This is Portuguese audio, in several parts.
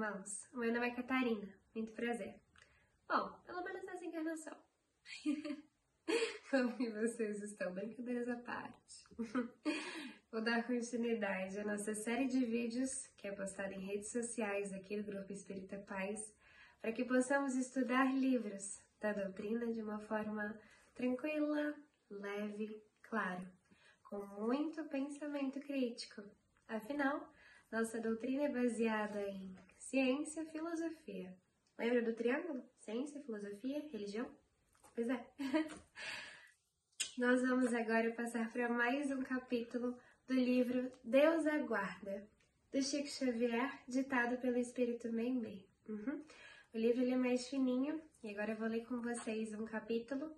irmãos. Meu nome é Catarina, muito prazer. Bom, pelo menos nessa encarnação. Como que vocês estão? Brincadeiras à parte. Vou dar continuidade à nossa série de vídeos que é postada em redes sociais aqui do Grupo Espírita Paz, para que possamos estudar livros da doutrina de uma forma tranquila, leve, claro, com muito pensamento crítico. Afinal, nossa doutrina é baseada em ciência, filosofia. Lembra do triângulo? Ciência, filosofia, religião? Pois é. Nós vamos agora passar para mais um capítulo do livro Deus Aguarda, do Chico Xavier, ditado pelo Espírito Meimei. Uhum. O livro é mais fininho e agora eu vou ler com vocês um capítulo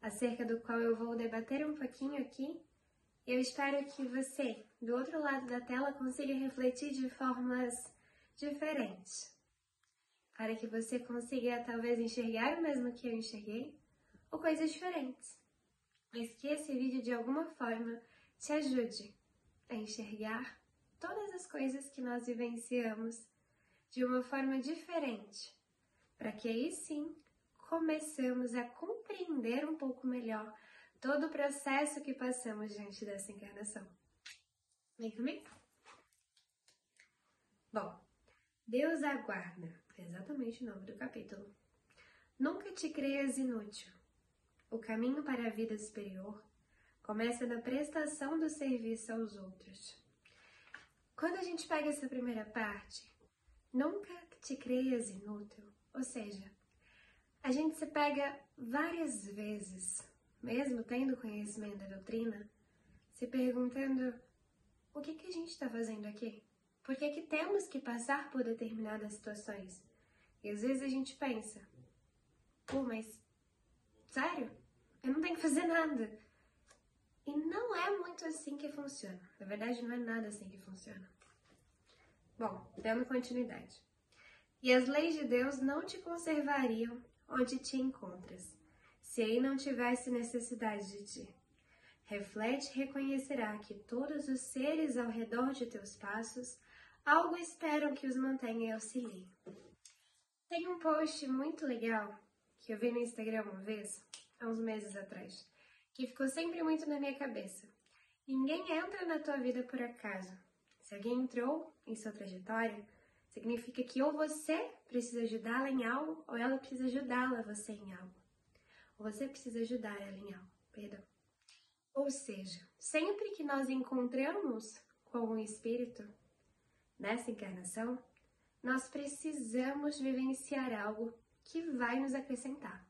acerca do qual eu vou debater um pouquinho aqui eu espero que você, do outro lado da tela, consiga refletir de formas diferentes. Para que você consiga talvez enxergar o mesmo que eu enxerguei, ou coisas diferentes. Mas que esse vídeo de alguma forma te ajude a enxergar todas as coisas que nós vivenciamos de uma forma diferente, para que aí sim começamos a compreender um pouco melhor todo o processo que passamos diante dessa encarnação. Vem comigo? Bom, Deus aguarda, é exatamente o nome do capítulo. Nunca te creias inútil. O caminho para a vida superior começa na prestação do serviço aos outros. Quando a gente pega essa primeira parte, nunca te creias inútil, ou seja, a gente se pega várias vezes mesmo tendo conhecimento da doutrina, se perguntando o que, que a gente está fazendo aqui? Por que, que temos que passar por determinadas situações? E às vezes a gente pensa, pô, mas sério? Eu não tenho que fazer nada. E não é muito assim que funciona. Na verdade, não é nada assim que funciona. Bom, dando continuidade. E as leis de Deus não te conservariam onde te encontras se aí não tivesse necessidade de ti. Reflete e reconhecerá que todos os seres ao redor de teus passos algo esperam que os mantenha e auxiliem. Tem um post muito legal que eu vi no Instagram uma vez, há uns meses atrás, que ficou sempre muito na minha cabeça. Ninguém entra na tua vida por acaso. Se alguém entrou em sua trajetória, significa que ou você precisa ajudá-la em algo ou ela precisa ajudá-la você em algo. Você precisa ajudar ela em algo, perdão. Ou seja, sempre que nós encontramos com o Espírito nessa encarnação, nós precisamos vivenciar algo que vai nos acrescentar.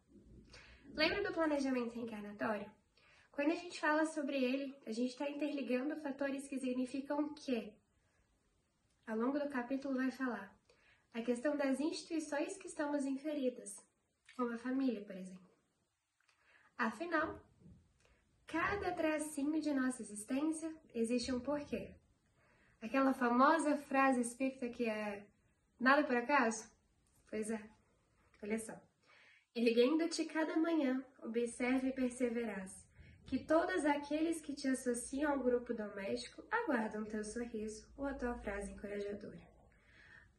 Lembra do planejamento reencarnatório? Quando a gente fala sobre ele, a gente está interligando fatores que significam que, ao longo do capítulo, vai falar a questão das instituições que estamos inferidas, como a família, por exemplo. Afinal, cada tracinho de nossa existência existe um porquê. Aquela famosa frase espírita que é nada por acaso? Pois é, olha só. Erguendo-te cada manhã, observe e perseverás, que todos aqueles que te associam ao grupo doméstico aguardam teu sorriso ou a tua frase encorajadora.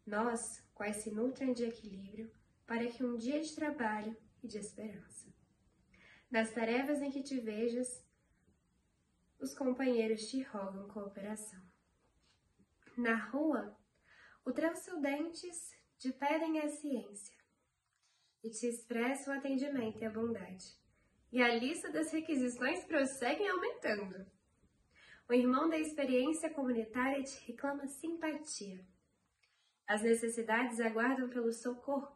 Nós, quais se nutrem de equilíbrio, para que um dia de trabalho e de esperança. Das tarefas em que te vejas, os companheiros te rogam cooperação. Na rua, o transcendentes te pedem a ciência e te expressam o atendimento e a bondade. E a lista das requisições prossegue aumentando. O irmão da experiência comunitária te reclama simpatia. As necessidades aguardam pelo socorro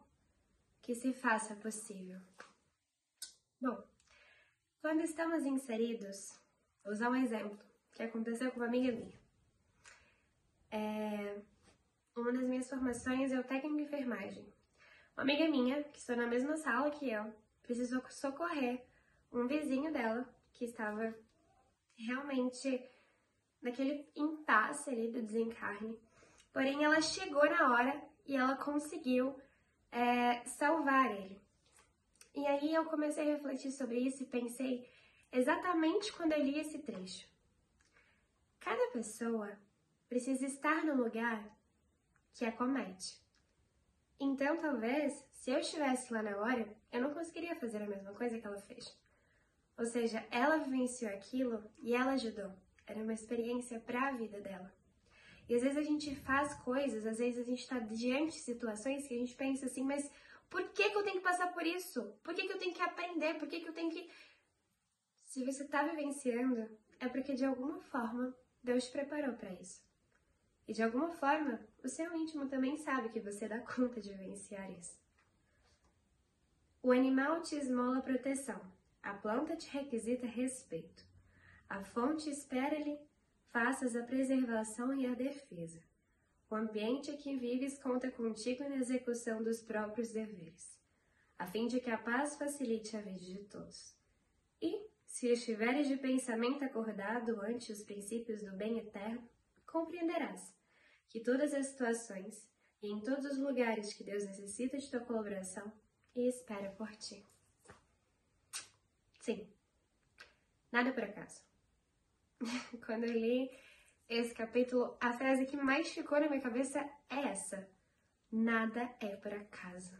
que se faça possível. Bom, quando estamos inseridos, vou usar um exemplo que aconteceu com uma amiga minha. É, uma das minhas formações é o técnico de enfermagem. Uma amiga minha, que está na mesma sala que eu, precisou socorrer um vizinho dela que estava realmente naquele impasse ali do desencarne. Porém, ela chegou na hora e ela conseguiu é, salvar ele. E aí eu comecei a refletir sobre isso e pensei exatamente quando eu li esse trecho. Cada pessoa precisa estar no lugar que acomete, Então, talvez, se eu estivesse lá na hora, eu não conseguiria fazer a mesma coisa que ela fez. Ou seja, ela vivenciou aquilo e ela ajudou. Era uma experiência para a vida dela. E às vezes a gente faz coisas, às vezes a gente está diante de situações que a gente pensa assim, mas por que, que eu tenho que passar por isso? Por que, que eu tenho que aprender? Por que, que eu tenho que. Se você está vivenciando, é porque de alguma forma Deus te preparou para isso. E de alguma forma, o seu íntimo também sabe que você dá conta de vivenciar isso. O animal te esmola proteção, a planta te requisita respeito, a fonte espera-lhe faças a preservação e a defesa. O ambiente em que vives conta contigo na execução dos próprios deveres, a fim de que a paz facilite a vida de todos. E, se estiveres de pensamento acordado ante os princípios do bem eterno, compreenderás que todas as situações e em todos os lugares que Deus necessita de tua colaboração e espera por ti. Sim, nada por acaso. Quando eu li esse capítulo, a frase que mais ficou na minha cabeça é essa: Nada é por acaso.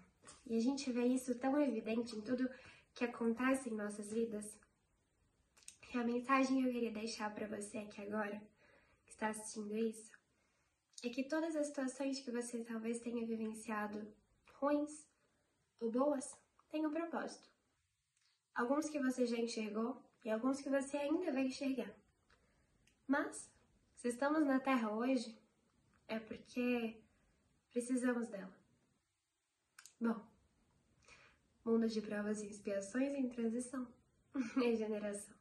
E a gente vê isso tão evidente em tudo que acontece em nossas vidas. E a mensagem que eu queria deixar para você aqui agora, está assistindo isso, é que todas as situações que você talvez tenha vivenciado, ruins ou boas, têm um propósito. Alguns que você já enxergou e alguns que você ainda vai enxergar. Mas, se estamos na Terra hoje, é porque precisamos dela. Bom, mundo de provas e expiações em transição, regeneração.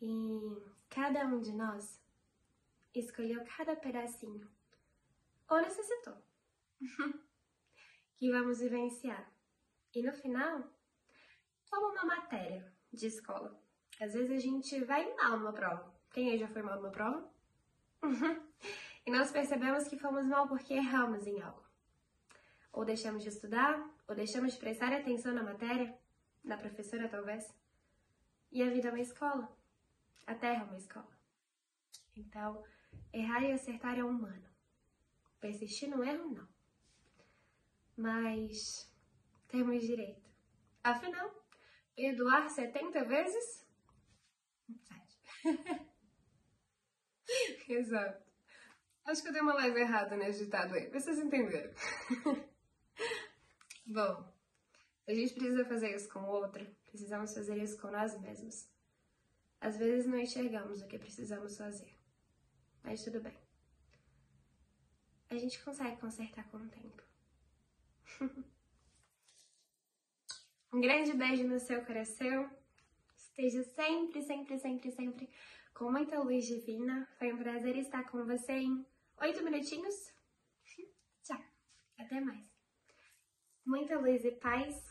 E cada um de nós escolheu cada pedacinho, ou necessitou, que vamos vivenciar. E no final, como uma matéria de escola. Às vezes a gente vai mal numa prova, quem aí já foi mal numa prova? e nós percebemos que fomos mal porque erramos em algo. Ou deixamos de estudar, ou deixamos de prestar atenção na matéria, na professora talvez. E a vida é uma escola. A Terra é uma escola. Então, errar e acertar é humano. Persistir no erro, não. Mas temos direito. Afinal, perdoar 70 vezes? Exato. Acho que eu dei uma leve errada nesse ditado aí. Vocês entenderam. Bom, a gente precisa fazer isso com o outro, precisamos fazer isso com nós mesmos. Às vezes não enxergamos o que precisamos fazer, mas tudo bem. A gente consegue consertar com o tempo. um grande beijo no seu coração. Esteja sempre, sempre, sempre, sempre com muita luz divina. Foi um prazer estar com você em oito minutinhos. Tchau. Até mais. Muita luz e paz.